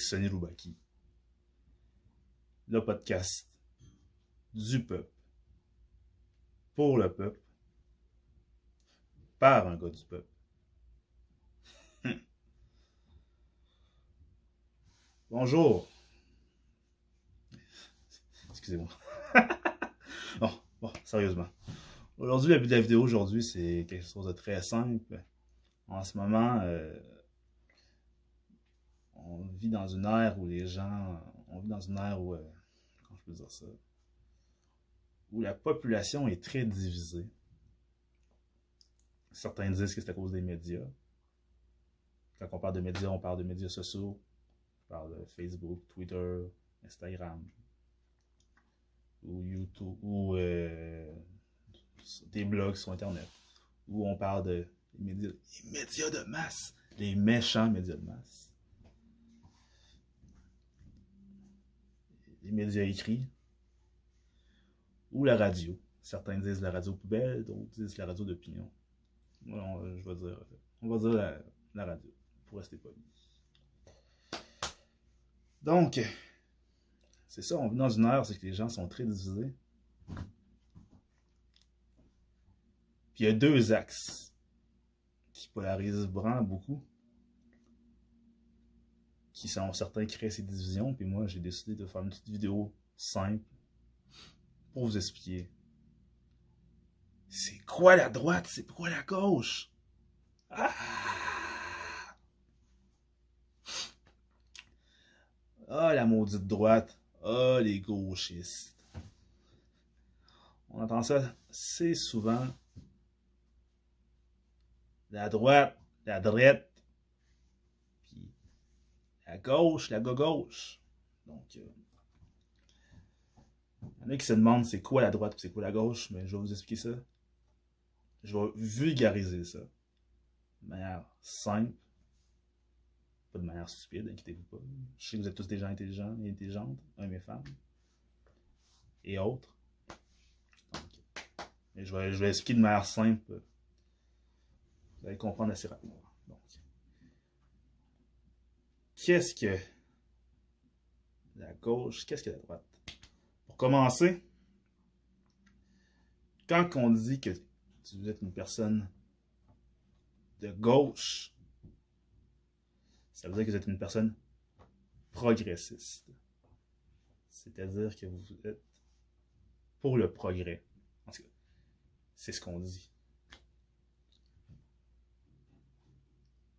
Sonny Roubaki. Le podcast du peuple, pour le peuple, par un gars du peuple. Bonjour. Excusez-moi. bon, sérieusement. Aujourd'hui, la vidéo aujourd'hui, c'est quelque chose de très simple. En ce moment, euh, on vit dans une ère où les gens, on vit dans une ère où, euh, comment je peux dire ça, où la population est très divisée. Certains disent que c'est à cause des médias. Quand on parle de médias, on parle de médias sociaux, on parle de Facebook, Twitter, Instagram, ou YouTube, ou euh, des blogs sur Internet, où on parle de médias, les médias de masse, les méchants médias de masse. Les médias écrits ou la radio. Certains disent la radio poubelle, d'autres disent la radio d'opinion. on, va dire la, radio, pour rester poli. Donc, c'est ça, on vit dans une heure, c'est que les gens sont très divisés. Puis il y a deux axes qui polarisent vraiment beaucoup qui sont certains créent ces divisions. Puis moi, j'ai décidé de faire une petite vidéo simple pour vous expliquer c'est quoi la droite, c'est quoi la gauche? Ah! ah la maudite droite. Ah, les gauchistes. On entend ça c'est souvent. La droite, la droite, la gauche, la gauche. Donc, euh, il y en a qui se demandent c'est quoi la droite c'est quoi la gauche, mais je vais vous expliquer ça. Je vais vulgariser ça de manière simple, pas de manière stupide, inquiétez-vous pas. Je sais que vous êtes tous des gens intelligents et intelligentes, hommes et femmes, et autres. Donc, je, vais, je vais expliquer de manière simple. Vous allez comprendre assez rapidement qu'est-ce que la gauche, qu'est-ce que la droite? Pour commencer, quand on dit que vous êtes une personne de gauche, ça veut dire que vous êtes une personne progressiste. C'est-à-dire que vous êtes pour le progrès. C'est ce qu'on dit.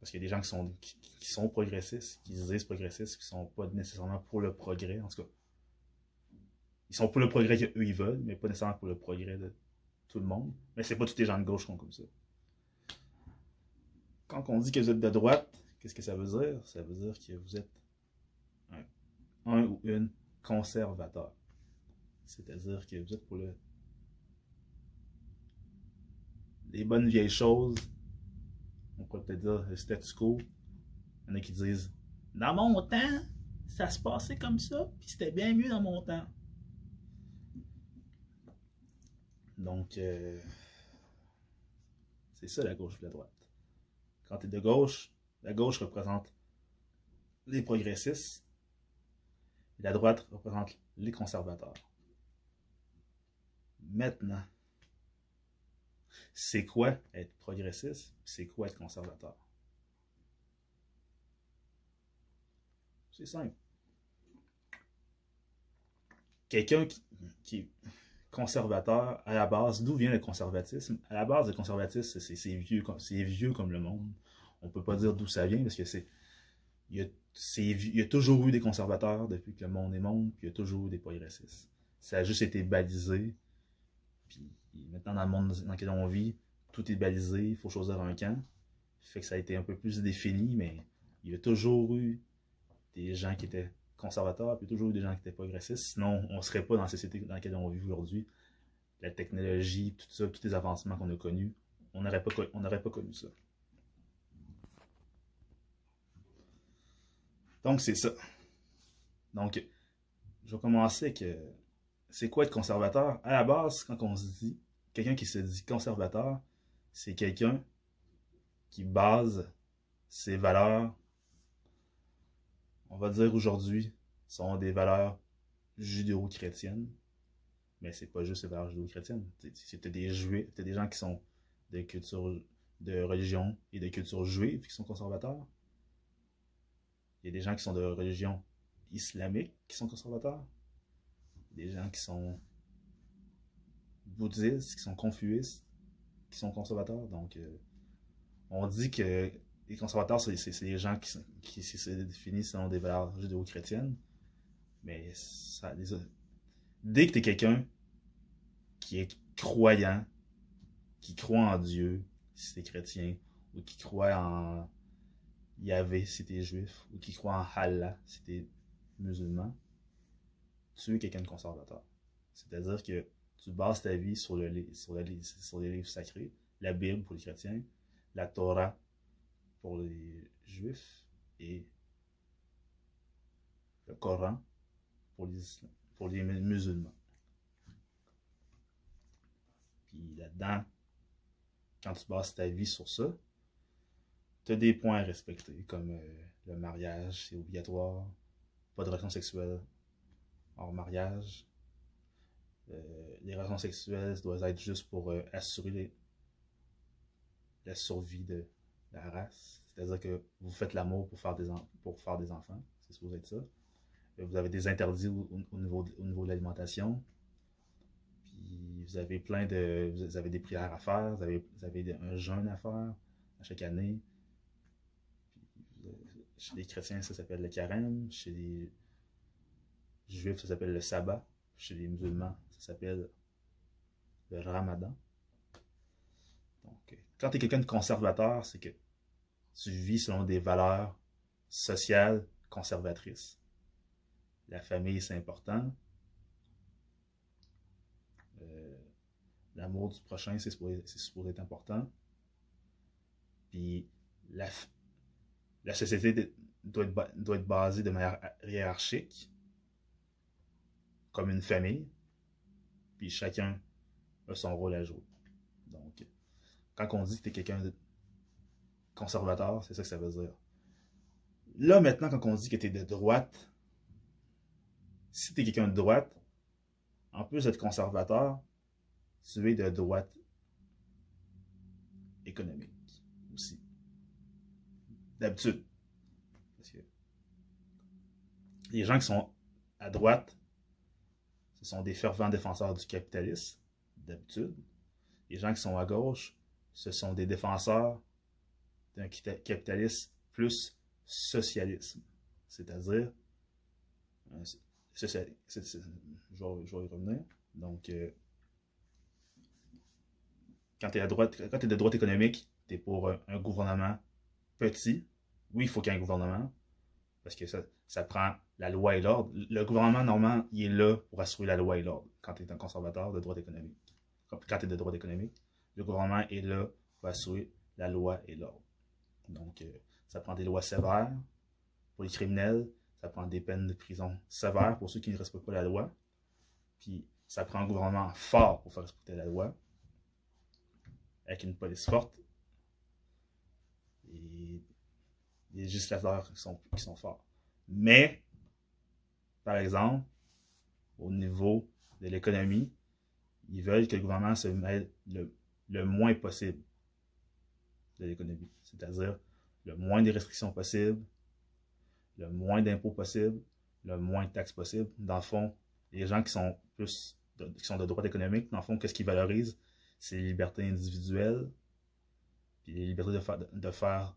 Parce qu'il y a des gens qui sont, qui, sont progressistes, qui disent progressistes, qui sont pas nécessairement pour le progrès. En tout cas, ils sont pour le progrès qu'eux ils veulent, mais pas nécessairement pour le progrès de tout le monde. Mais c'est pas tous les gens de gauche qui sont comme ça. Quand on dit que vous êtes de droite, qu'est-ce que ça veut dire? Ça veut dire que vous êtes un, ou une conservateur. C'est-à-dire que vous êtes pour le, les bonnes vieilles choses on pourrait peut-être dire le statu quo. Il y en a qui disent Dans mon temps, ça se passait comme ça, puis c'était bien mieux dans mon temps. Donc, euh, c'est ça la gauche et la droite. Quand tu es de gauche, la gauche représente les progressistes la droite représente les conservateurs. Maintenant, c'est quoi être progressiste, c'est quoi être conservateur? C'est simple. Quelqu'un qui, est conservateur, à la base, d'où vient le conservatisme? À la base, le conservatisme, c'est vieux, vieux comme le monde. On ne peut pas dire d'où ça vient parce que c'est. Y, a, il y a toujours eu des conservateurs depuis que le monde est monde, puis il y a toujours eu des progressistes. Ça a juste été balisé, puis maintenant, dans le monde dans lequel on vit, tout est balisé, il faut choisir un camp. Fait que ça a été un peu plus défini, mais il y a toujours eu des gens qui étaient conservateurs, puis toujours eu des gens qui étaient progressistes. Sinon, on ne serait pas dans la société dans laquelle on vit aujourd'hui. La technologie, tout ça, tous les avancements qu'on a connus, on n'aurait pas, pas connu ça. Donc, c'est ça. Donc, je vais commencer avec c'est quoi être conservateur? À la base, quand on se dit, quelqu'un qui se dit conservateur, c'est quelqu'un qui base ses valeurs, on va dire aujourd'hui, sont des valeurs judéo-chrétiennes. Mais c'est pas juste des valeurs judéo-chrétiennes. C'était des juifs, des gens qui sont de culture, de religion et de culture juive qui sont conservateurs. Il y a des gens qui sont de religion islamique qui sont conservateurs. Des gens qui sont bouddhistes, qui sont confuistes, qui sont conservateurs. Donc, euh, on dit que les conservateurs, c'est les gens qui, qui, se définissent selon des valeurs judéo-chrétiennes. Mais ça, dès que tu es quelqu'un qui est croyant, qui croit en Dieu, si t'es chrétien, ou qui croit en Yahvé si t'es juif, ou qui croit en Allah si t'es musulman, tu es quelqu'un de conservateur. C'est-à-dire que tu bases ta vie sur, le, sur, sur les livres sacrés, la Bible pour les chrétiens, la Torah pour les juifs et le Coran pour les, musulmans. Puis là-dedans, quand tu bases ta vie sur ça, tu as des points à respecter, comme euh, le mariage, c'est obligatoire, pas de relations sexuelles hors mariage. Euh, les relations sexuelles doivent être juste pour euh, assurer la survie de la race. C'est-à-dire que vous faites l'amour pour, faire des pour faire enfants. C'est supposé être ça. Vous avez des interdits au, niveau, au niveau de l'alimentation. Puis vous avez plein de. Vous avez des prières à faire. Vous avez, vous avez un jeûne à faire à chaque année. chez les chrétiens, ça s'appelle le carême. Chez les juifs, ça s'appelle le sabbat. Chez les musulmans, ça s'appelle le ramadan. Donc, quand tu es quelqu'un de conservateur, c'est que tu vis selon des valeurs sociales conservatrices. La famille, c'est important. Euh, l'amour du prochain, c'est supposé, être important. Puis la, la société doit être, doit être basée de manière hiérarchique, comme une famille. Puis chacun a son rôle à jouer. Donc, quand on dit que tu es quelqu'un de conservateur, c'est ça que ça veut dire. Là, maintenant, quand on dit que tu es de droite, si tu es quelqu'un de droite, en plus d'être conservateur, tu es de droite économique aussi. D'habitude. Parce que les gens qui sont à droite, ce sont des fervents défenseurs du capitalisme, d'habitude. Les gens qui sont à gauche, ce sont des défenseurs d'un capitalisme plus socialisme. C'est-à-dire, euh, je, vais, y revenir. Donc, euh, quand tu es, es de droite économique, tu es pour un, gouvernement petit. Oui, il faut qu'il y ait un gouvernement, parce que ça, ça prend la loi et l'ordre. Le gouvernement, normalement, il est là pour assurer la loi et l'ordre quand tu es un conservateur de droite économique. Quand tu es de droite économique, le gouvernement est là pour assurer la loi et l'ordre. Donc, euh, ça prend des lois sévères pour les criminels, ça prend des peines de prison sévères pour ceux qui ne respectent pas la loi, puis ça prend un gouvernement fort pour faire respecter la loi, avec une police forte et des législateurs qui sont, qui sont forts. Mais, par exemple, au niveau de l'économie, ils veulent que le gouvernement se mêle le, le moins possible de l'économie. C'est-à-dire le moins de restrictions possibles, le moins d'impôts possible, le moins de taxes possible. Dans le fond, les gens qui sont plus de, qui sont de droite économique, dans le fond, qu'est-ce qu'ils valorisent? C'est les libertés individuelles, puis les libertés de de faire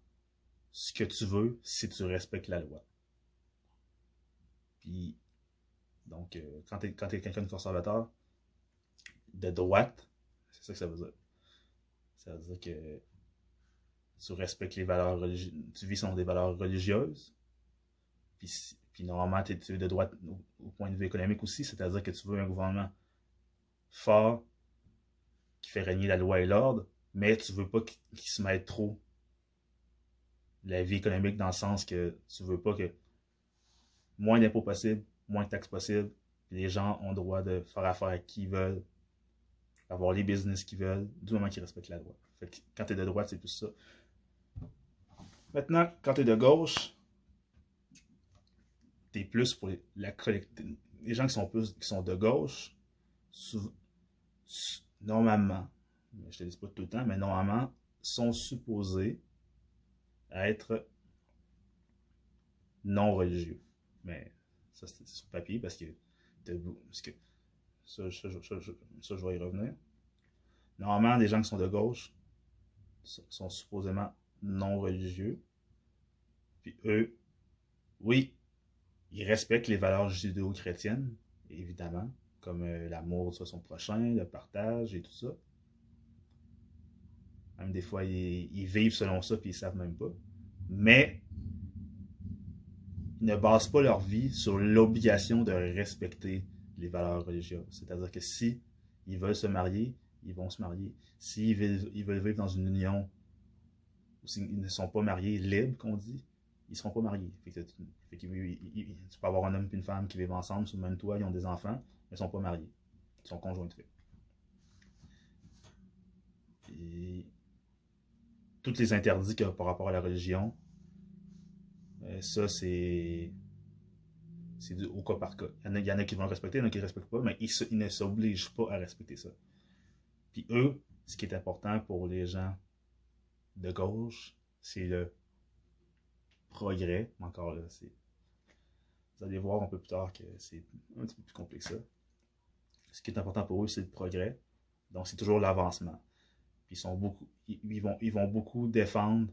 ce que tu veux si tu respectes la loi. Puis, donc, euh, quand tu es, quelqu'un de conservateur, de droite, c'est ça que ça veut dire. Ça veut dire que tu respectes les valeurs religieuses, tu vis selon des valeurs religieuses, puis, puis normalement, tu es de droite au, point de vue économique aussi, c'est-à-dire que tu veux un gouvernement fort qui fait régner la loi et l'ordre, mais tu veux pas qu'il se mette trop la vie économique dans le sens que tu veux pas que moins d'impôts possible, moins de taxes possible, les gens ont le droit de faire affaire à qui ils veulent, avoir les business qu'ils veulent, du moment qu'ils respectent la loi. Quand tu es de droite, c'est plus ça. Maintenant, quand tu es de gauche, t'es plus pour la collectivité. Les gens qui sont plus qui sont de gauche, normalement, je te dis pas tout le temps, mais normalement, sont supposés être non religieux. Mais ça, c'est sur papier parce que, beau- parce que ça, ça, ça, ça, je vais y revenir. Normalement, les gens qui sont de gauche sont supposément non religieux. Puis eux, oui, ils respectent les valeurs judéo-chrétiennes, évidemment, comme euh, l'amour de son prochain, le partage et tout ça. Même des fois, ils, ils vivent selon ça, puis ils savent même pas. Mais ne basent pas leur vie sur l'obligation de respecter les valeurs religieuses. C'est-à-dire que si ils veulent se marier, ils vont se marier. S'ils veulent, ils veulent vivre dans une union où ils ne sont pas mariés libres, qu'on dit, ils seront pas mariés. Fait que, fait que, tu peux avoir un homme et une femme qui vivent ensemble sous le même toit, ils ont des enfants, mais ils sont pas mariés. Ils sont conjoints de fait. Et tous les interdits a par rapport à la religion, euh, ça c'est c'est au cas par cas. Il y, en a, qui vont respecter, il y en a qui ne respectent pas, mais ils, ils ne s'obligent pas à respecter ça. Puis eux, ce qui est important pour les gens de gauche, c'est le progrès. Encore là, c'est. Vous allez voir un peu plus tard que c'est un petit peu plus complexe que ça. Ce qui est important pour eux, c'est le progrès. Donc, c'est toujours l'avancement. Puis ils sont beaucoup. Ils vont, ils vont beaucoup défendre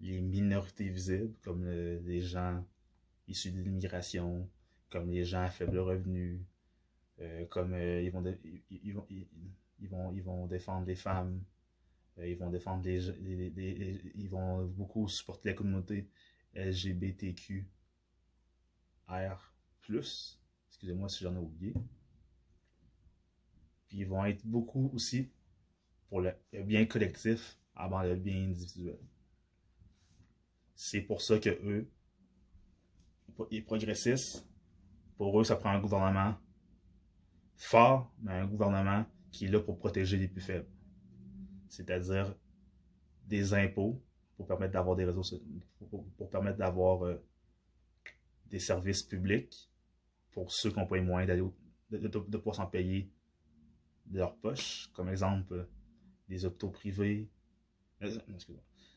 les minorités visibles, comme le- les gens issus de l'immigration, comme les gens à faible revenu, euh, comme euh, ils, vont ils, vont, ils, vont, ils vont défendre les femmes, euh, ils vont défendre les, les- ils vont beaucoup supporter la communauté LGBTQ R+, excusez-moi si j'en ai oublié. Puis ils vont être beaucoup aussi pour le bien collectif avant le bien individuel. C'est pour ça que eux, les progressistes, pour eux, ça prend un gouvernement fort, mais un gouvernement qui est là pour protéger les plus faibles. C'est-à-dire des impôts pour permettre d'avoir des réseaux, pour, permettre d'avoir euh, des services publics pour ceux qui n'ont pas les moyens d'aller de, de, pouvoir s'en payer de leur poche. Comme exemple, euh, des hôpitaux privés, euh,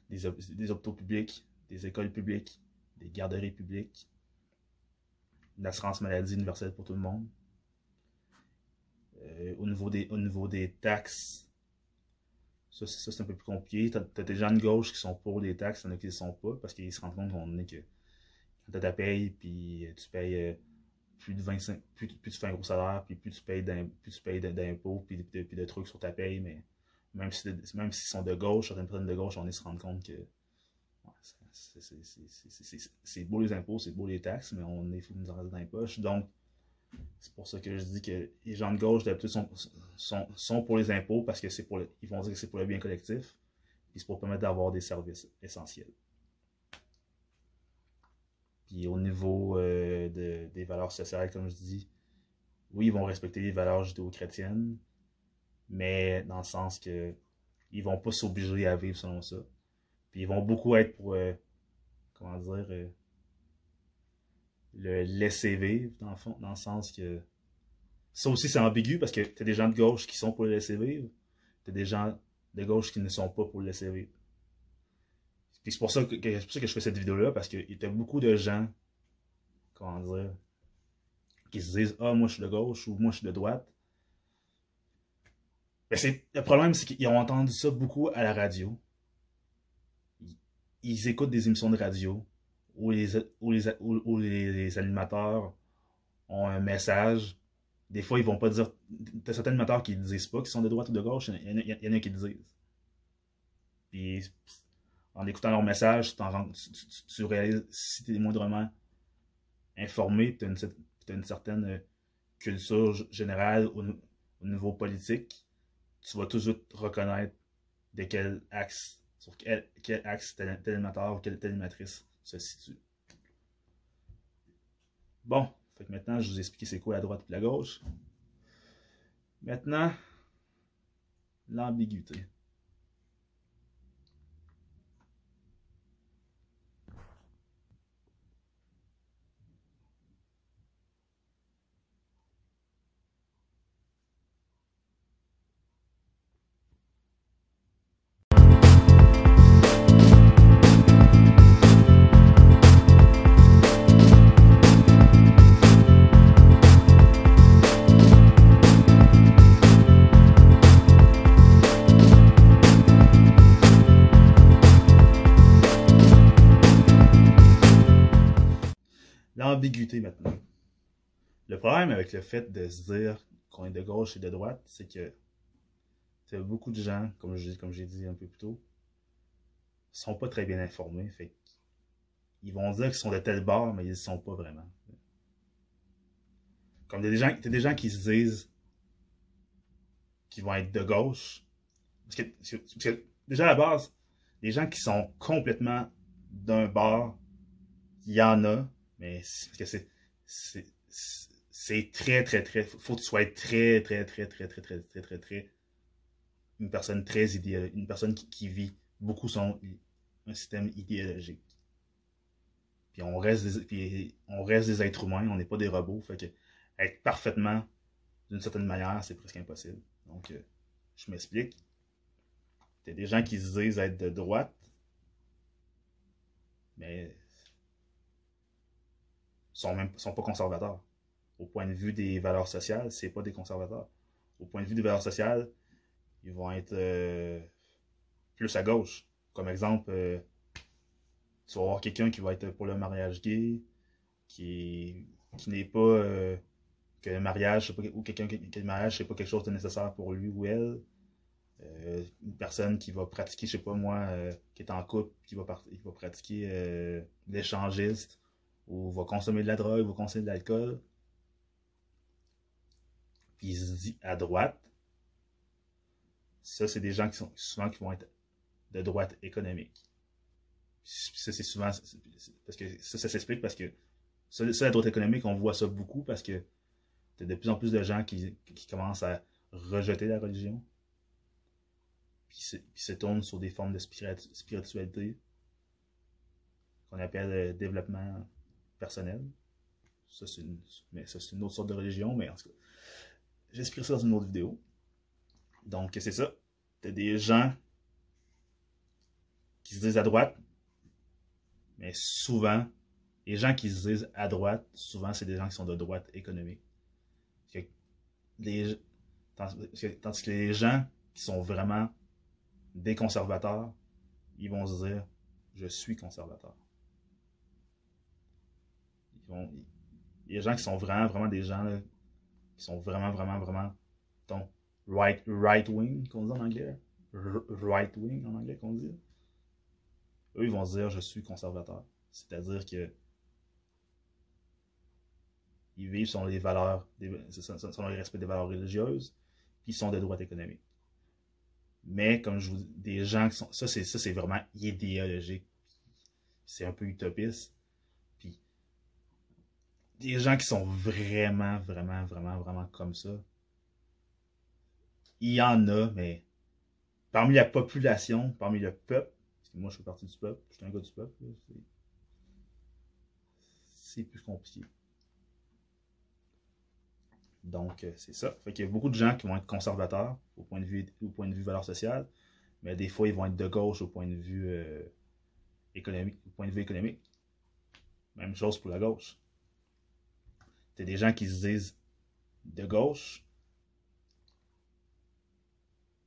des, des hôpitaux publics, des écoles publiques, des garderies publiques, une assurance maladie universelle pour tout le monde. Euh, au, niveau des, au niveau des taxes, ça, c'est- un peu plus compliqué. T'as as des gens de gauche qui sont pour les taxes, il y en a qui ne sont pas parce qu'ils se rendent compte qu'on est que quand tu as ta paye, puis euh, tu payes euh, plus de 25, plus, plus tu fais un gros salaire, puis plus tu payes tu d'impôts, puis, de- de trucs sur ta paye, mais même si même s'ils sont de gauche, certaines personnes de gauche, on est se rendre compte que c'est- beau les impôts, c'est beau les taxes, mais on est fou nous en rester dans les poches. Donc, c'est pour ça que je dis que les gens de gauche, d'habitude, sont, pour les impôts parce que c'est pour ils vont dire que c'est pour le bien collectif, puis c'est pour permettre d'avoir des services essentiels. Puis au niveau euh, de- des valeurs sociales, comme je dis, oui, ils vont respecter les valeurs judéo-chrétiennes, mais dans le sens que ils vont pas s'obliger à vivre selon ça. Puis ils vont beaucoup être pour, euh, comment dire, euh, le laisser vivre, dans le fond, dans le sens que ça aussi c'est ambigu parce que t'as des gens de gauche qui sont pour le laisser vivre, t'as des gens de gauche qui ne sont pas pour le laisser vivre. Puis c'est pour ça que, pour ça que je fais cette vidéo-là, parce qu'il y a beaucoup de gens, comment dire, qui se disent Ah, moi je suis de gauche ou moi je suis de droite. Mais c'est, le problème, c'est qu'ils ont entendu ça beaucoup à la radio. Ils, écoutent des émissions de radio où les, où les, où, les, animateurs ont un message. Des fois, ils vont pas dire. T'as certains animateurs qui ne disent pas qu'ils sont de droite ou de gauche, il y en a, qui le disent. Puis, en écoutant leur message, tu, tu, tu- réalises si tu es moindrement informé, tu as une, certaine culture générale au, au niveau politique, tu vas tout de suite reconnaître de quel axe, sur quel, axe tel, ou quelle telle animatrice se situe. Bon, fait que maintenant je vous ai expliqué c'est quoi la droite et la gauche. Maintenant, l'ambiguïté. Le problème avec le fait de se dire qu'on est de gauche et de droite, c'est que beaucoup de gens, comme j'ai dit un peu plus tôt, sont pas très bien informés. Fait ils vont dire qu'ils sont de tel bord, mais ils ne sont pas vraiment. Comme des gens, des gens qui se disent qu'ils vont être de gauche. Parce que, déjà à la base, les gens qui sont complètement d'un bord, il y en a, mais c'est c'est très très très faut que tu sois très très très très très très très très très une personne très une personne qui, vit beaucoup son un système idéologique. Puis on reste des, puis on reste des êtres humains, on n'est pas des robots, fait que être parfaitement d'une certaine manière, c'est presque impossible. Donc euh, je m'explique. Il y a des gens qui se disent être de droite, mais sont même sont pas conservateurs. Au point de vue des valeurs sociales, c'est pas des conservateurs. Au point de vue des valeurs sociales, ils vont être euh, plus à gauche. Comme exemple, euh, tu vas avoir quelqu'un qui va être pour le mariage gay, qui, qui n'est pas euh, que le mariage, ou quelqu'un qui le mariage, c'est pas quelque chose de nécessaire pour lui ou elle. une personne qui va pratiquer, je sais pas moi, qui est en couple, qui va, qui va pratiquer l'échangiste, ou va consommer de la drogue, va consommer de l'alcool. Puis il se dit à droite, ça, c'est des gens qui sont souvent qui vont être de droite économique. Ça, c'est souvent. Parce que ça, ça s'explique parce que ça, la droite économique, on voit ça beaucoup parce que a de plus en plus de gens qui, commencent à rejeter la religion. Puis se, se tournent sur des formes de spiritualité qu'on appelle le développement personnel. Ça, c'est une, mais ça, c'est une autre sorte de religion, mais en tout cas, ça dans une autre vidéo. Donc, c'est ça. T'as des gens qui se disent à droite, mais souvent, les gens qui se disent à droite, souvent, c'est des gens qui sont de droite économique. tandis que les gens qui sont vraiment des conservateurs, ils vont se dire je suis conservateur. Ils vont, les gens qui sont vraiment, vraiment des gens qui sont vraiment, vraiment, vraiment ton right, right wing, qu'on dit en anglais. right wing en anglais, qu'on dit. Eux, ils vont dire je suis conservateur. C'est-à-dire que ils vivent selon les valeurs, selon le respect des valeurs religieuses, puis ils sont de droite économique. Mais, comme je vous dis, des gens qui sont. Ça, c'est vraiment idéologique. C'est un peu utopiste. Des gens qui sont vraiment, vraiment, vraiment, vraiment comme ça, il y en a, mais parmi la population, parmi le peuple, parce que moi je fais partie du peuple, je suis un gars du peuple, c'est plus compliqué. Donc, euh, c'est ça. Fait qu'il y a beaucoup de gens qui vont être conservateurs au point de vue, au point de vue valeur sociale, mais des fois, ils vont être de gauche au point de vue euh, économique, au point de vue économique. Même chose pour la gauche. T'as des gens qui se disent de gauche,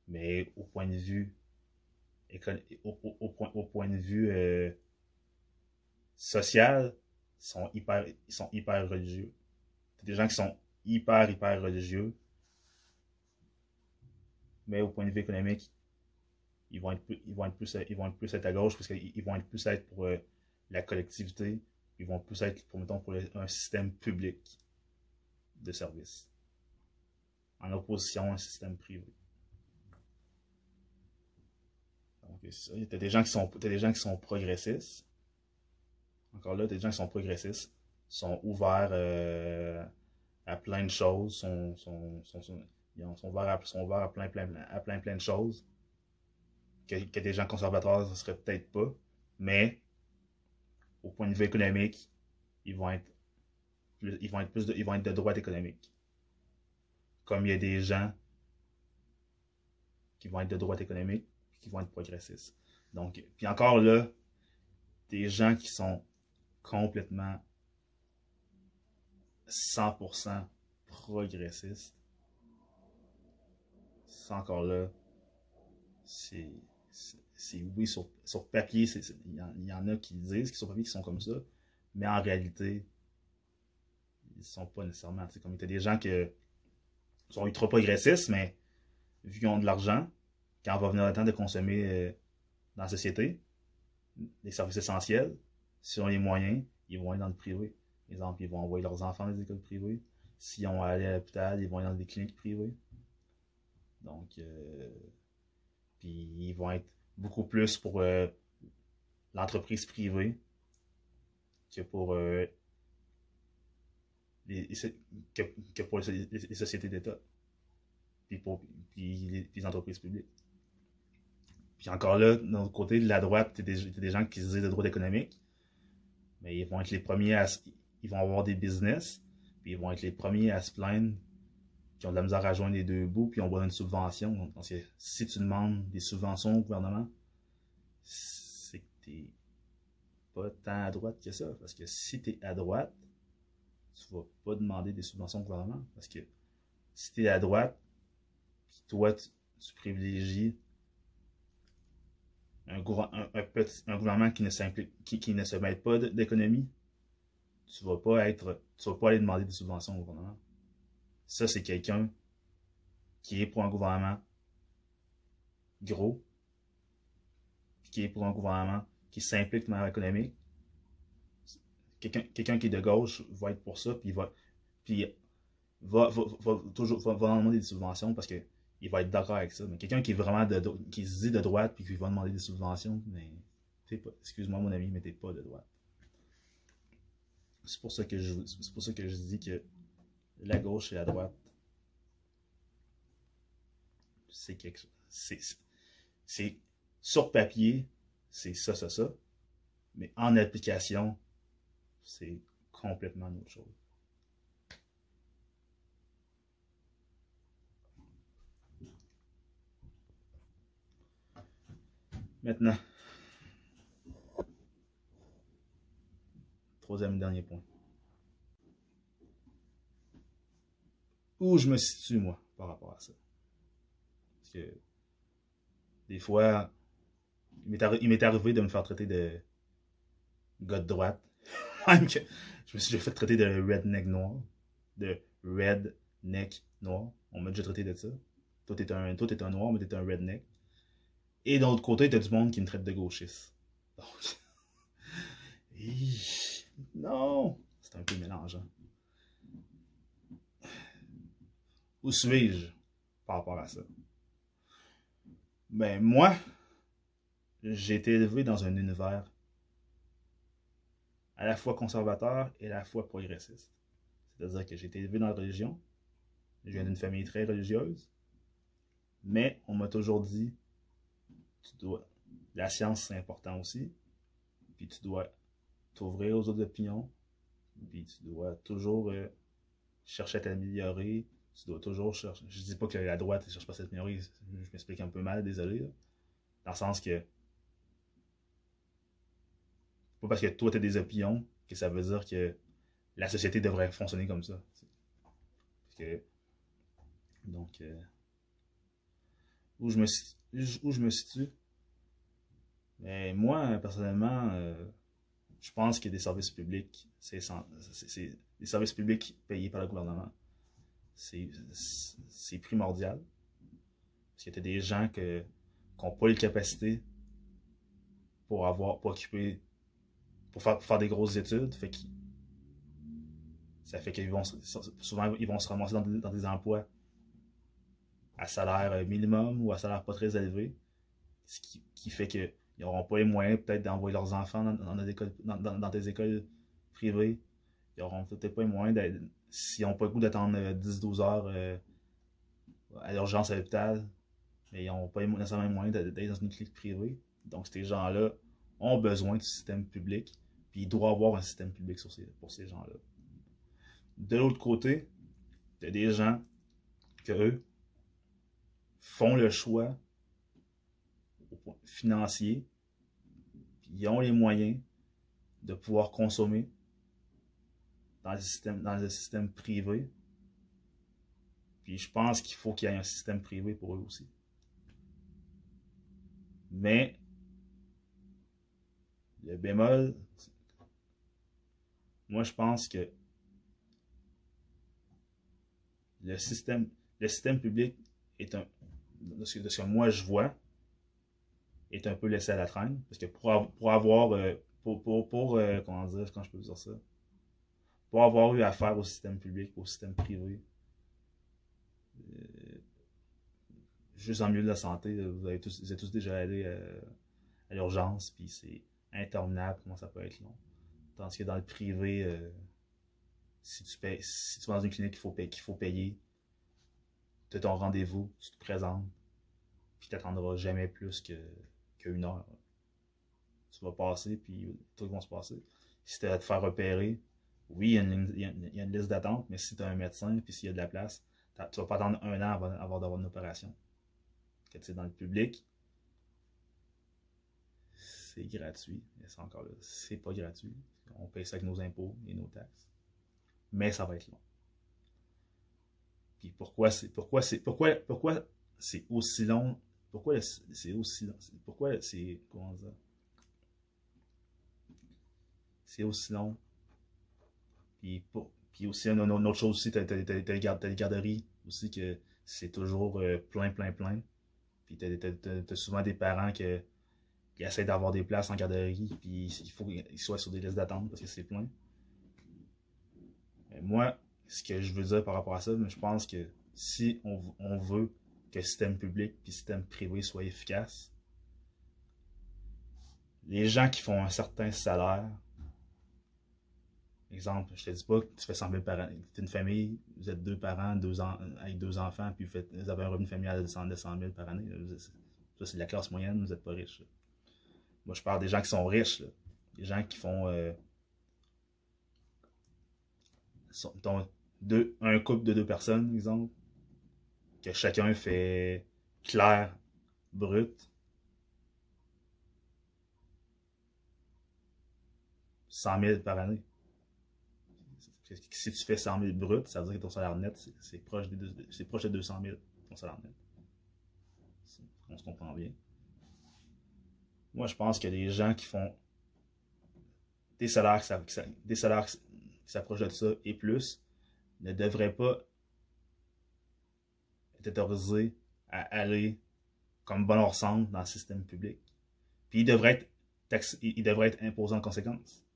mais au point de vue au, point, de vue euh, social, ils sont hyper, ils sont hyper religieux. des gens qui sont hyper, hyper religieux. Mais au point de vue économique, ils vont être, ils vont être, plus, ils vont être plus à gauche parce qu'ils vont être plus être pour euh, la collectivité. Ils vont plus être pour, pour un système public de services. En opposition à un système privé. Il y a des gens qui sont, des gens qui sont progressistes. Encore là, des gens qui sont progressistes, sont ouverts euh, à plein de choses, sont, sont, sont, sont, ouverts, à, sont ouverts à plein, plein, à plein, plein de choses que, que des gens conservateurs, ce serait peut-être pas. Mais au point de vue économique, ils vont être plus, ils vont être plus de, ils vont être de droite économique. Comme il y a des gens qui vont être de droite économique, qui vont être progressistes. Donc, puis encore là, des gens qui sont complètement 100% progressistes, c'est encore là, c'est oui, sur, sur papier, il y, en a qui disent, qui sur papier, qui sont comme ça, mais en réalité, ils sont pas nécessairement. Comme il y a des gens qui sont ultra progressistes, mais vu qu'ils ont de l'argent, quand va venir le temps de consommer euh, dans la société, les services essentiels, s'ils ont les moyens, ils vont aller dans le privé. Par exemple, ils vont envoyer leurs enfants dans des écoles privées. S'ils ont à aller à l'hôpital, ils vont aller dans des cliniques privées. Donc, euh, puis ils vont être beaucoup plus pour euh, l'entreprise privée que pour, euh, les, que, pour les, sociétés d'État. Puis pour puis les, entreprises publiques. Puis encore là, de l'autre côté, de la droite, tu des, des gens qui se disent de droit économique, mais ils vont être les premiers à. Ils vont avoir des business, puis ils vont être les premiers à se plaindre qui ont de la misère à joindre les deux bouts, puis on voit une subvention. Parce que si tu demandes des subventions au gouvernement, c'est que t'es pas tant à droite que ça. Parce que si tu es à droite, tu vas pas demander des subventions au gouvernement. Parce que si tu es à droite, puis toi, tu, privilégies un, gouvernement qui ne, ne se met pas d'économie, tu vas vas pas aller demander des subventions au gouvernement. Ça, c'est quelqu'un qui est pour un gouvernement gros, qui est pour un gouvernement qui s'implique dans l'économie. Quelqu'un qui est de gauche va être pour ça, puis va, puis va, va, toujours va, demander des subventions parce qu'il va être d'accord avec ça. Mais quelqu'un qui est vraiment de, qui se dit de droite puis qui va demander des subventions, mais excuse-moi mon ami, mais t'es pas de droite. C'est pour ça que c'est pour ça que je dis que la gauche et la droite, c'est quelque chose. C'est sur papier, c'est ça, ça, ça. Mais en application, c'est complètement autre chose. Maintenant, troisième dernier point. Où je me situe, moi, par rapport à ça. Parce que des fois, il m'est arrivé de me faire traiter de gars de droite. je me suis déjà fait traiter de redneck noir. De redneck noir. On m'a déjà traité de ça. Toi, t'es un, un noir, mais t'es un redneck. Et d'un autre côté, t'as du monde qui me traite de gauchiste. Donc, non, c'est un peu mélangeant. Où suis-je par rapport à ça? Ben, moi, j'ai été élevé dans un univers à la fois conservateur et à la fois progressiste. C'est-à-dire que j'ai été élevé dans la religion. Je viens d'une famille très religieuse. Mais on m'a toujours dit, tu dois, la science c'est important aussi. Puis tu dois t'ouvrir aux autres opinions. Puis tu dois toujours euh, chercher à t'améliorer, tu dois toujours chercher. Je dis pas que la droite ne cherche pas cette minorité, je m'explique un peu mal, désolé. Dans le sens que. Pas parce que toi tu des opinions que ça veut dire que la société devrait fonctionner comme ça. Que. Donc. Euh, où, je me, situe? Mais moi, personnellement, euh, je pense a des services publics. C'est des services publics payés par le gouvernement c'est primordial. Parce qu'il y a des gens qui n'ont pas les capacités pour avoir, pour occuper, pour faire, faire des grosses études. Fait ça fait qu'ils vont souvent ils vont se ramasser dans des, emplois à salaire minimum ou à salaire pas très élevé. Ce qui, fait qu'ils n'auront pas les moyens peut-être d'envoyer leurs enfants dans, des écoles, dans, des écoles privées. Ils n'auront peut-être pas les moyens s'ils n'ont pas le goût d'attendre 10-12 euh, heures euh, à l'urgence à l'hôpital, mais ils n'ont pas nécessairement moyen d'aller dans une clinique privée. Donc, ces gens-là ont besoin du système public, puis il doit y avoir un système public pour ces gens-là. De l'autre côté, il y a des gens que eux font le choix financier, puis ils ont les moyens de pouvoir consommer dans le système, dans système privé. Puis je pense qu'il faut qu'il y ait un système privé pour eux aussi. Mais le bémol, moi je pense que le système, le système public est un, de ce, que moi je vois, est un peu laissé à la traîne. Parce que pour, pour avoir, euh, pour, pour, pour euh, comment dire, quand je peux dire ça, pour avoir eu affaire au système public, au système privé, euh, juste en milieu de la santé, vous, avez tous, vous êtes tous déjà allés à l'urgence, puis c'est interminable comment ça peut être long. Tandis que dans le privé, si tu payes, si tu vas dans une clinique qu'il faut, faut payer, tu as ton rendez-vous, tu te présentes, puis tu n'attendras jamais plus que, qu'une heure. Tu vas passer, puis tout va se passer. Si tu à te faire repérer, oui, il y a une, liste d'attente, mais si tu as un médecin, puis s'il y a de la place, tu ne vas pas attendre un an avant, d'avoir une opération. Que tu dans le public, c'est gratuit. C'est encore là, c'est pas gratuit. On paye ça avec nos impôts et nos taxes mais ça va être long. Puis pourquoi c'est pourquoi c'est pourquoi pourquoi c'est aussi long? Pourquoi c'est aussi long? Pourquoi c'est comment dire? C'est aussi long. Puis, aussi une, autre chose aussi, t'as les garderies aussi que c'est toujours euh, plein plein plein. Puis t'as souvent des parents qui, essaient d'avoir des places en garderie, puis il faut qu'ils soient sur des listes d'attente parce que c'est plein moi, ce que je veux dire par rapport à ça, je pense que si on, veut que le système public et le système privé soient efficaces, les gens qui font un certain salaire, exemple, je te dis pas que tu fais 100 000 par an, tu une famille, vous êtes deux parents, deux avec deux enfants, puis vous, avez un revenu familial de 100 000 par année. Ça, c'est de la classe moyenne, vous n'êtes pas riche. Moi, je parle des gens qui sont riches, des gens qui font euh, deux, un couple de deux personnes, exemple, que chacun fait clair, brut, 100 000 par année. Si tu fais 100 000 brut, ça veut dire que ton salaire net, c'est proche, de, proche de 200 000, ton salaire net. On se comprend bien. Moi, je pense que les gens qui font des salaires, qui s'approche de ça et plus ne devrait pas être autorisé à aller comme bon ensemble dans le système public. Puis il devrait être, il devrait être imposé en conséquence.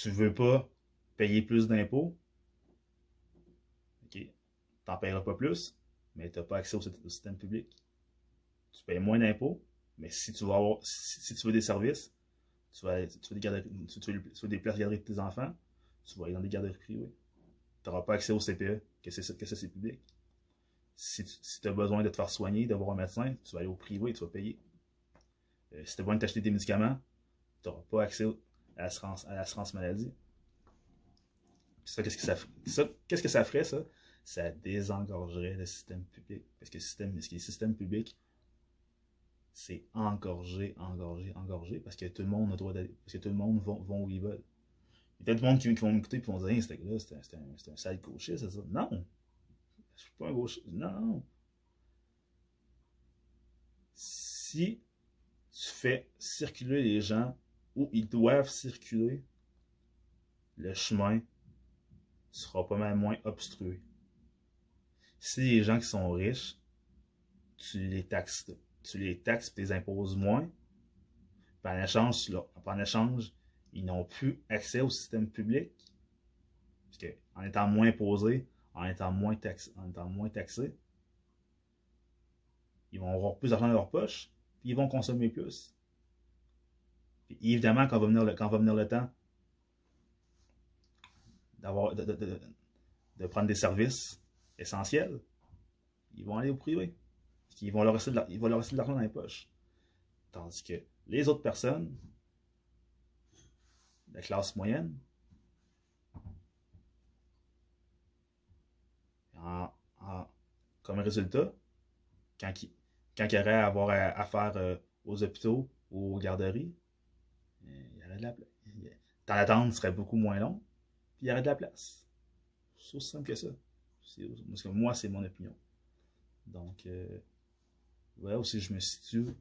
Tu veux pas payer plus d'impôts? OK. T'en paieras pas plus, mais tu n'as pas accès au, système public. Tu payes moins d'impôts, mais si tu, veux avoir, si tu veux des services, tu tu veux des, places garderies pour tes enfants, tu vas aller dans des garderies privées. Tu n'auras pas accès au CPE, que c'est que c'est public. Si tu as besoin de te faire soigner, d'avoir un médecin, tu vas aller au privé, tu vas payer. Euh, si tu as besoin de t'acheter des médicaments, tu n'auras pas accès à l'assurance maladie. ça, qu'est-ce que ça, ça qu'est-ce que ça ferait, ça? Ça désengorgerait le système public. Parce que le système, systèmes publics c'est engorgé, engorgé, engorgé, parce que tout le monde a droit d'aller, parce que tout le monde va, où ils veulent. Il y a peut-être monde qui, vont m'écouter et vont dire, hey, c'était c'était un, un, sale gaucher, c'est ça. Non! Je suis pas un gaucher. Non! Si tu fais circuler les gens où ils doivent circuler, le chemin sera pas mal moins obstrué. Si les gens qui sont riches, tu les taxes tu les taxes et les imposes moins. en échange, ils n'ont plus accès au système public. Parce en étant moins imposés, en étant moins, taxés, en étant moins taxés, ils vont avoir plus d'argent dans leur poche, puis ils vont consommer plus. Puis évidemment, quand va venir le, quand va venir le temps d'avoir de, de, prendre des services essentiels, ils vont aller au privé ils vont leur rester de l'argent dans les poches. Tandis que les autres personnes, la classe moyenne, comme résultat, quand, ils quand il y à avoir affaire euh, aux hôpitaux ou aux garderies, de la place. Serait beaucoup moins long, puis il y aurait de la place. C'est aussi simple que ça. Parce que moi, c'est mon opinion. Donc, euh, voilà aussi je me situe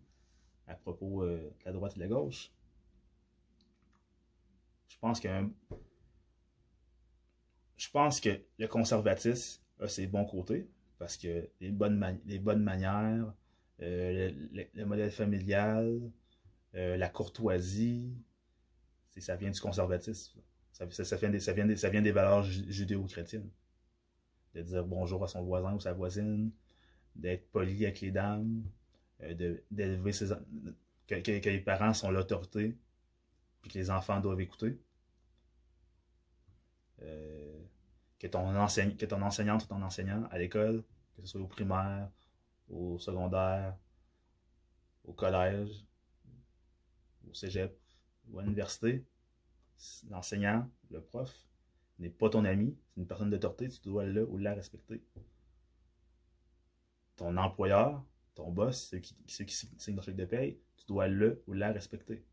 à propos euh, de la droite et de la gauche. Je pense que je pense que le conservatisme a ses bons côtés, parce que les bonnes, les bonnes manières, euh, le, modèle familial, euh, la courtoisie, ça vient du conservatisme. Ça, vient des, valeurs judéo-chrétiennes. De dire bonjour à son voisin ou sa voisine, d'être poli avec les dames, euh, d'élever ses que, les parents sont l'autorité, puis que les enfants doivent écouter. Euh, que, ton que ton enseignante ou ton enseignant à l'école, que ce soit au primaire, au secondaire, au collège, au cégep ou à l'université, l'enseignant, le prof, n'est pas ton ami, c'est une personne d'autorité, tu dois le ou la respecter. Ton employeur, ton boss, ceux qui, signent ton chèque de paye, tu dois le ou la respecter.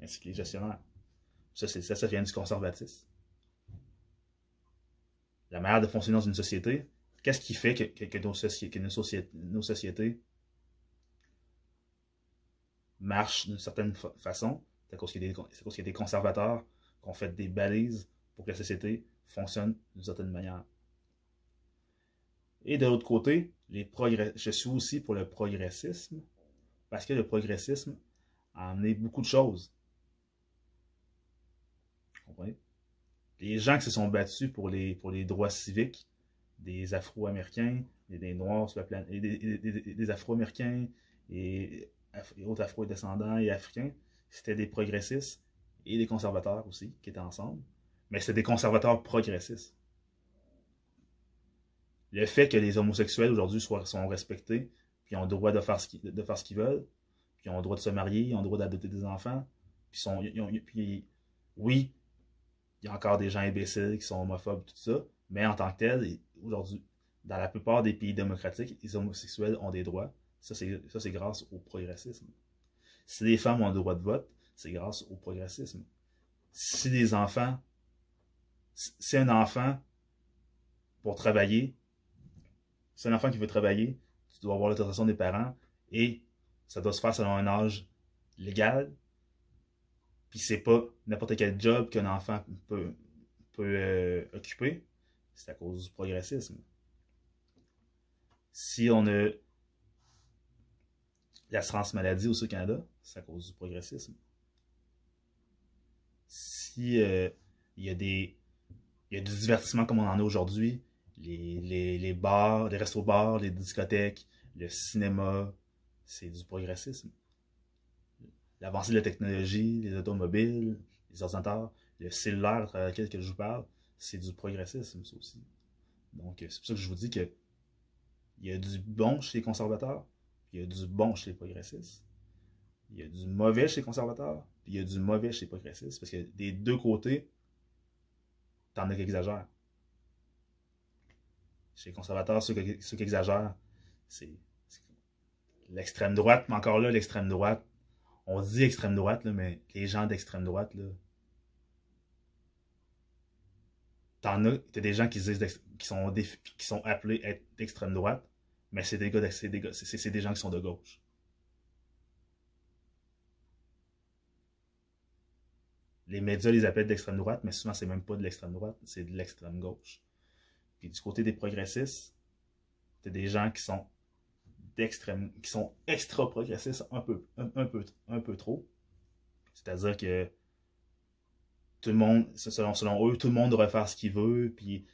Ainsi que les gestionnaires. Ça, ça, vient du conservatisme. La manière de fonctionner dans une société, qu'est-ce qui fait que, nos, sociétés marchent d'une certaine façon? C'est à cause qu'il y, a des conservateurs qui ont fait des balises pour que la société fonctionne d'une certaine manière. Et de l'autre côté, les je suis aussi pour le progressisme, parce que le progressisme a amené beaucoup de choses. Vous comprenez? Les gens qui se sont battus pour les, pour les droits civiques des Afro-Américains, des, Noirs sur la planète, des, Afro-Américains et, autres Afro-descendants et Africains, c'était des progressistes et des conservateurs aussi qui étaient ensemble. Mais c'était des conservateurs progressistes le fait que les homosexuels aujourd'hui sont respectés, puis ont le droit de faire ce qu'ils veulent, puis ont le droit de se marier, ils ont le droit d'adopter des enfants, puis, sont, puis oui, il y a encore des gens imbéciles qui sont homophobes, tout ça, mais en tant que tel, aujourd'hui, dans la plupart des pays démocratiques, les homosexuels ont des droits. Ça, c'est grâce au progressisme. Si les femmes ont le droit de vote, c'est grâce au progressisme. Si les enfants, si un enfant, pour travailler, c'est un enfant qui veut travailler, tu dois avoir l'autorisation des parents et ça doit se faire selon un âge légal. Puis c'est pas n'importe quel job qu'un enfant peut, peut euh, occuper. C'est à cause du progressisme. Si on a l'assurance maladie aussi au Canada, c'est à cause du progressisme. Si euh, il y a des il y du divertissement comme on en a aujourd'hui, les, bars, les restos-bars, les discothèques, le cinéma, c'est du progressisme. L'avancée de la technologie, les automobiles, les ordinateurs, le cellulaire à travers lequel je vous parle, c'est du progressisme, aussi. Donc, c'est pour ça que je vous dis que il y a du bon chez les conservateurs, il y a du bon chez les progressistes. Il y a du mauvais chez les conservateurs, puis il y a du mauvais chez les progressistes, parce que des deux côtés, t'en as qui exagèrent. Chez les conservateurs, ceux, qui exagèrent, c'est l'extrême droite, mais encore là, l'extrême droite, on dit extrême droite, mais les gens d'extrême droite, là, t'en as, t'as des gens qui disent qui sont, qui sont appelés être d'extrême droite, mais c'est des gars, c'est des, gens qui sont de gauche. Les médias les appellent d'extrême droite, mais souvent c'est même pas de l'extrême droite, c'est de l'extrême gauche. Puis du côté des progressistes, t'as des gens qui sont d'extrême, qui sont extra progressistes un peu, un, peu, un peu trop. C'est-à-dire que tout le monde, selon, selon eux, tout le monde devrait faire ce qu'il veut, puis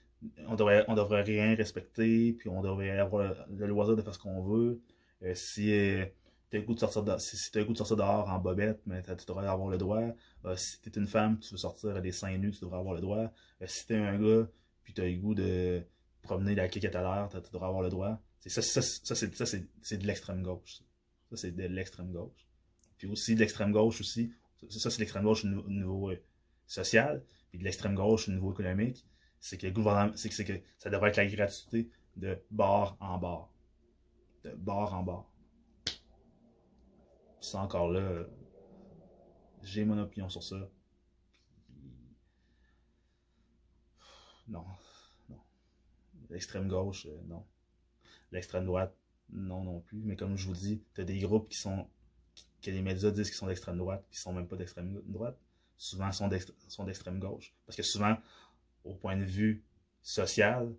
on devrait, on devrait rien respecter, puis on devrait avoir le, loisir de faire ce qu'on veut. Euh, si euh, tu as le goût de sortir dehors, en bobette, mais tu devrais avoir le droit. Euh, si tu es une femme, tu veux sortir des seins nus, tu devrais avoir le droit. si tu es un gars, puis tu as le goût de promener la cliquette à l'air, tu devrais avoir le droit. Ça, ça, ça, c'est de l'extrême gauche. Ça, c'est de l'extrême gauche. Puis aussi de l'extrême gauche aussi, ça, c'est l'extrême gauche au niveau euh, social, puis de l'extrême gauche au niveau économique, c'est que le gouvernement, c'est que, que ça devrait être la gratuité de bar en bar. De bar en bar. C'est encore là, j'ai mon opinion sur ça. non. non. L'extrême gauche, euh, non. L'extrême droite, non non plus. Mais comme je vous dis, tu as des groupes qui sont que les médias disent qu'ils sont d'extrême droite, puis sont même pas d'extrême droite. Souvent, sont d'extrême gauche. Parce que souvent, au point de vue social,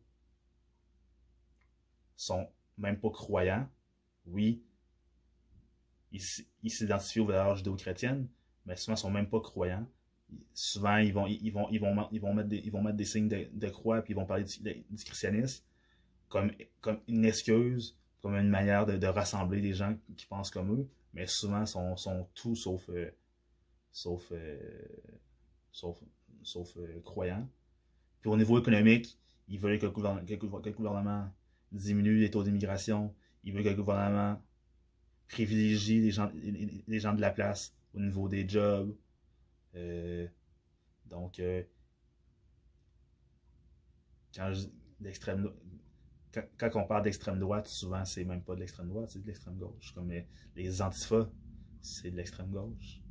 sont même pas croyants. Oui, ils s'identifient aux valeurs judéo-chrétiennes, mais souvent ils sont même pas croyants. Souvent, ils vont, ils vont, ils vont, ils vont, mettre, des, ils vont mettre des signes de, croix, puis ils vont parler du, christianisme comme, comme une excuse, comme une manière de, rassembler des gens qui pensent comme eux, mais souvent sont, sont tout sauf, euh, sauf, euh, sauf, sauf euh, croyants. Puis au niveau économique, ils veulent que le gouvernement, diminue les taux d'immigration, ils veulent que le gouvernement privilégie les gens, les gens de la place au niveau des jobs. Euh, donc, euh, quand, on parle d'extrême droite, souvent c'est même pas de l'extrême droite, c'est de l'extrême gauche. Comme les, les antifas, c'est de l'extrême gauche.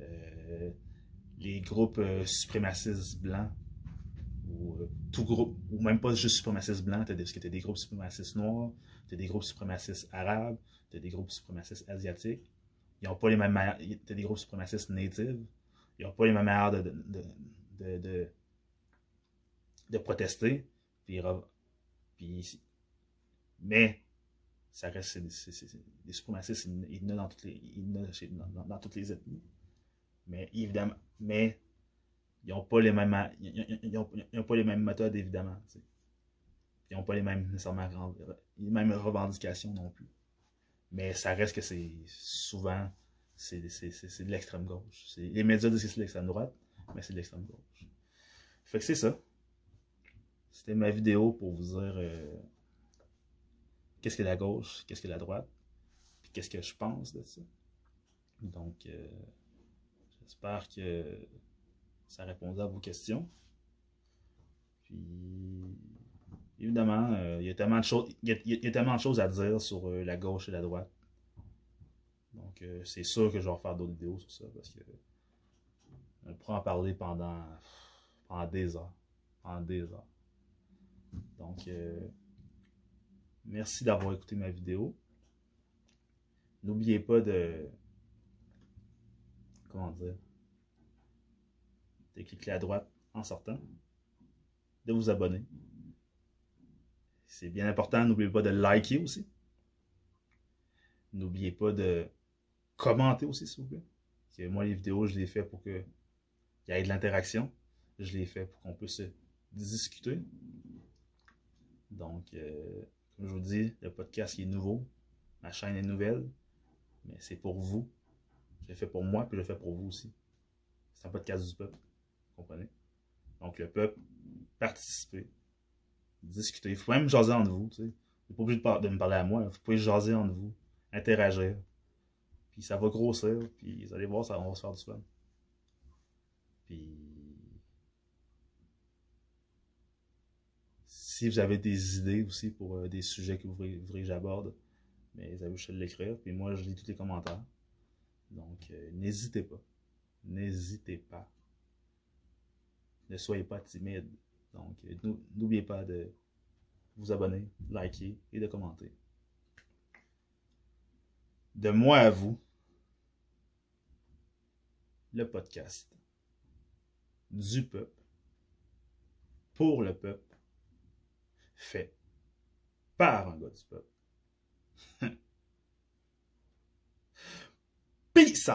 Euh, les groupes suprémacistes blancs, ou tout groupe, ou même pas juste suprémacistes blancs, parce que tu as des groupes suprémacistes noirs, tu as des groupes suprémacistes arabes, tu as des groupes suprémacistes asiatiques. Ils n'ont pas les mêmes manières. Tu as des groupes suprémacistes natives. Ils n'ont pas les mêmes manières de, de, de, de, protester. Puis, puis, mais ça reste des suprémacistes, il y en a dans toutes les, dans, dans, toutes les ethnies. Mais évidemment, mais ils n'ont pas les mêmes ils ont, pas les mêmes méthodes, évidemment. Ils n'ont pas les mêmes nécessairement les mêmes revendications non plus. Mais ça reste que c'est souvent c'est de l'extrême gauche. Les médias disent que c'est de l'extrême droite, mais c'est de l'extrême gauche. Fait que c'est ça. C'était ma vidéo pour vous dire euh, qu'est-ce que la gauche, qu'est-ce que la droite, qu'est-ce que je pense de ça. Donc, euh, j'espère que ça répondra à vos questions. Puis, évidemment, euh, il, y a tellement de choses, il, y a, tellement de choses à dire sur euh, la gauche et la droite. Donc, euh, c'est sûr que je vais refaire d'autres vidéos sur ça parce que on pourra en parler pendant, pendant des heures. Pendant des heures. Donc, merci d'avoir écouté ma vidéo. N'oubliez pas de. Comment dire De cliquer à droite en sortant. De vous abonner c'est bien important. N'oubliez pas de liker aussi. N'oubliez pas de commenter aussi, s'il vous plaît. moi, les vidéos, je les fais pour qu'il y ait de l'interaction. Je les fais pour qu'on puisse discuter. Donc, euh, comme je vous dis, le podcast est nouveau. Ma chaîne est nouvelle. Mais c'est pour vous. Je l'ai fait pour moi, puis je le fais pour vous aussi. C'est un podcast du peuple. Vous? Donc, le peuple, participez discuter. Il faut même jaser entre vous. Tu sais. Vous pas obligé de, me parler à moi. Vous pouvez jaser entre vous, interagir. Puis ça va grossir. Puis vous allez voir, ça, va se faire du fun. Puis. Si vous avez des idées aussi pour euh, des sujets que vous voudriez, que j'aborde, mais vous avez à l'écrire. Puis moi, je lis tous les commentaires. Donc, euh, n'hésitez pas. N'hésitez pas. Ne soyez pas timide. Donc, euh, n'oubliez pas de vous abonner, liker et de commenter. De moi à vous, le podcast du peuple, pour le peuple, fait par un gars du peuple. Peace!